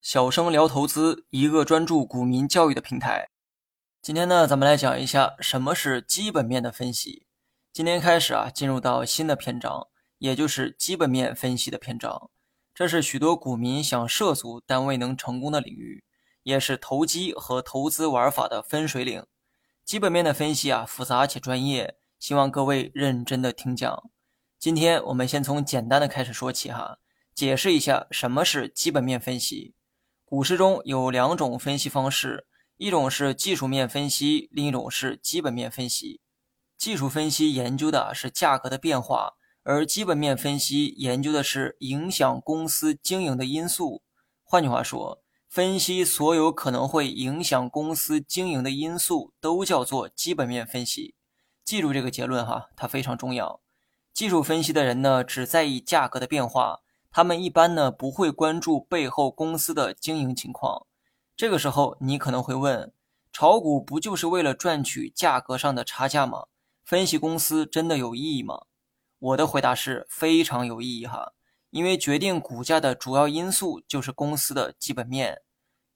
小生聊投资，一个专注股民教育的平台。今天呢，咱们来讲一下什么是基本面的分析。今天开始啊，进入到新的篇章，也就是基本面分析的篇章。这是许多股民想涉足但未能成功的领域，也是投机和投资玩法的分水岭。基本面的分析啊，复杂且专业，希望各位认真的听讲。今天我们先从简单的开始说起哈，解释一下什么是基本面分析。股市中有两种分析方式，一种是技术面分析，另一种是基本面分析。技术分析研究的是价格的变化，而基本面分析研究的是影响公司经营的因素。换句话说，分析所有可能会影响公司经营的因素都叫做基本面分析。记住这个结论哈，它非常重要。技术分析的人呢，只在意价格的变化。他们一般呢不会关注背后公司的经营情况。这个时候，你可能会问：炒股不就是为了赚取价格上的差价吗？分析公司真的有意义吗？我的回答是非常有意义哈，因为决定股价的主要因素就是公司的基本面。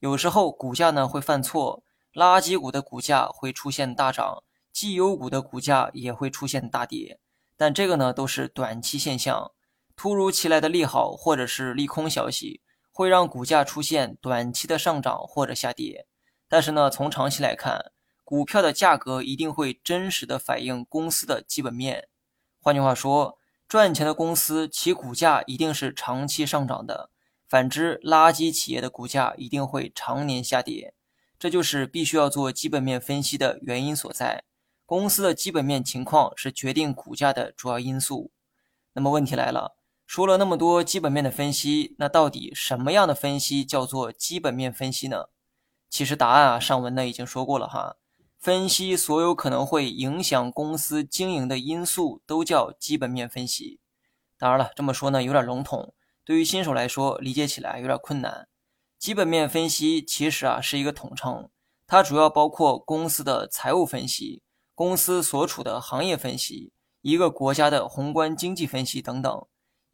有时候股价呢会犯错，垃圾股的股价会出现大涨，绩优股的股价也会出现大跌，但这个呢都是短期现象。突如其来的利好或者是利空消息，会让股价出现短期的上涨或者下跌。但是呢，从长期来看，股票的价格一定会真实的反映公司的基本面。换句话说，赚钱的公司其股价一定是长期上涨的；反之，垃圾企业的股价一定会常年下跌。这就是必须要做基本面分析的原因所在。公司的基本面情况是决定股价的主要因素。那么问题来了。说了那么多基本面的分析，那到底什么样的分析叫做基本面分析呢？其实答案啊，上文呢已经说过了哈。分析所有可能会影响公司经营的因素都叫基本面分析。当然了，这么说呢有点笼统，对于新手来说理解起来有点困难。基本面分析其实啊是一个统称，它主要包括公司的财务分析、公司所处的行业分析、一个国家的宏观经济分析等等。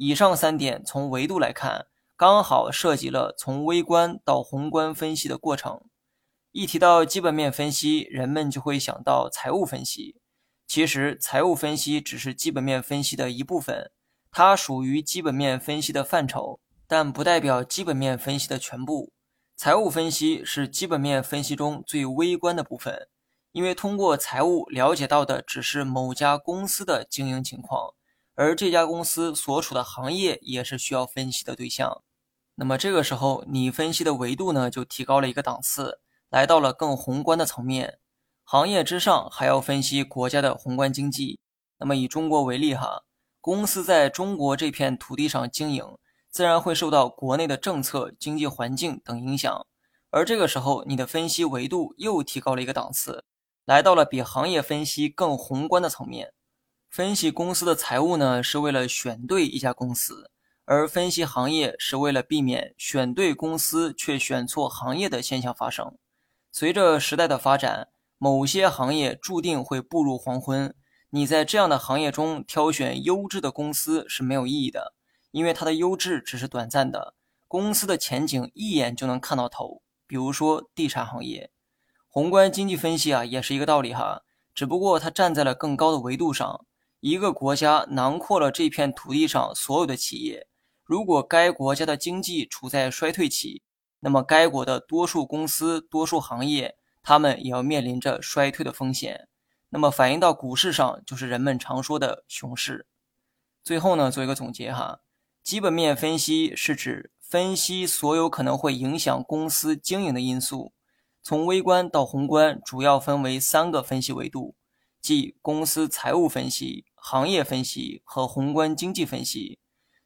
以上三点从维度来看，刚好涉及了从微观到宏观分析的过程。一提到基本面分析，人们就会想到财务分析。其实，财务分析只是基本面分析的一部分，它属于基本面分析的范畴，但不代表基本面分析的全部。财务分析是基本面分析中最微观的部分，因为通过财务了解到的只是某家公司的经营情况。而这家公司所处的行业也是需要分析的对象。那么这个时候，你分析的维度呢，就提高了一个档次，来到了更宏观的层面。行业之上，还要分析国家的宏观经济。那么以中国为例，哈，公司在中国这片土地上经营，自然会受到国内的政策、经济环境等影响。而这个时候，你的分析维度又提高了一个档次，来到了比行业分析更宏观的层面。分析公司的财务呢，是为了选对一家公司；而分析行业是为了避免选对公司却选错行业的现象发生。随着时代的发展，某些行业注定会步入黄昏。你在这样的行业中挑选优质的公司是没有意义的，因为它的优质只是短暂的。公司的前景一眼就能看到头。比如说地产行业，宏观经济分析啊，也是一个道理哈，只不过它站在了更高的维度上。一个国家囊括了这片土地上所有的企业。如果该国家的经济处在衰退期，那么该国的多数公司、多数行业，他们也要面临着衰退的风险。那么反映到股市上，就是人们常说的熊市。最后呢，做一个总结哈，基本面分析是指分析所有可能会影响公司经营的因素，从微观到宏观，主要分为三个分析维度，即公司财务分析。行业分析和宏观经济分析。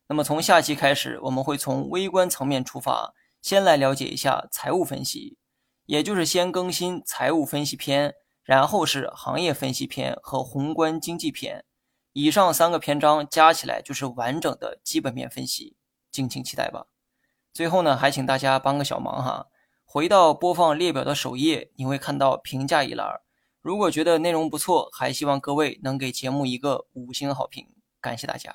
那么从下期开始，我们会从微观层面出发，先来了解一下财务分析，也就是先更新财务分析篇，然后是行业分析篇和宏观经济篇。以上三个篇章加起来就是完整的基本面分析，敬请期待吧。最后呢，还请大家帮个小忙哈，回到播放列表的首页，你会看到评价一栏。如果觉得内容不错，还希望各位能给节目一个五星好评，感谢大家。